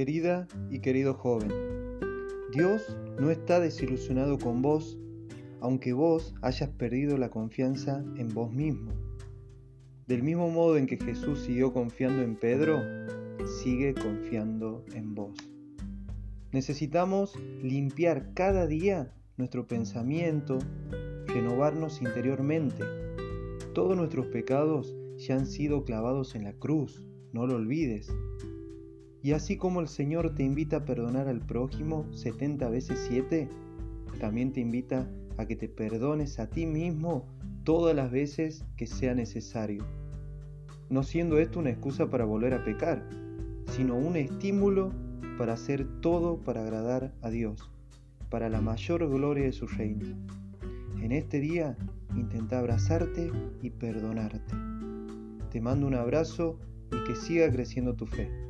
Querida y querido joven, Dios no está desilusionado con vos, aunque vos hayas perdido la confianza en vos mismo. Del mismo modo en que Jesús siguió confiando en Pedro, sigue confiando en vos. Necesitamos limpiar cada día nuestro pensamiento, renovarnos interiormente. Todos nuestros pecados ya han sido clavados en la cruz, no lo olvides. Y así como el Señor te invita a perdonar al prójimo 70 veces 7, también te invita a que te perdones a ti mismo todas las veces que sea necesario. No siendo esto una excusa para volver a pecar, sino un estímulo para hacer todo para agradar a Dios, para la mayor gloria de su reino. En este día intenta abrazarte y perdonarte. Te mando un abrazo y que siga creciendo tu fe.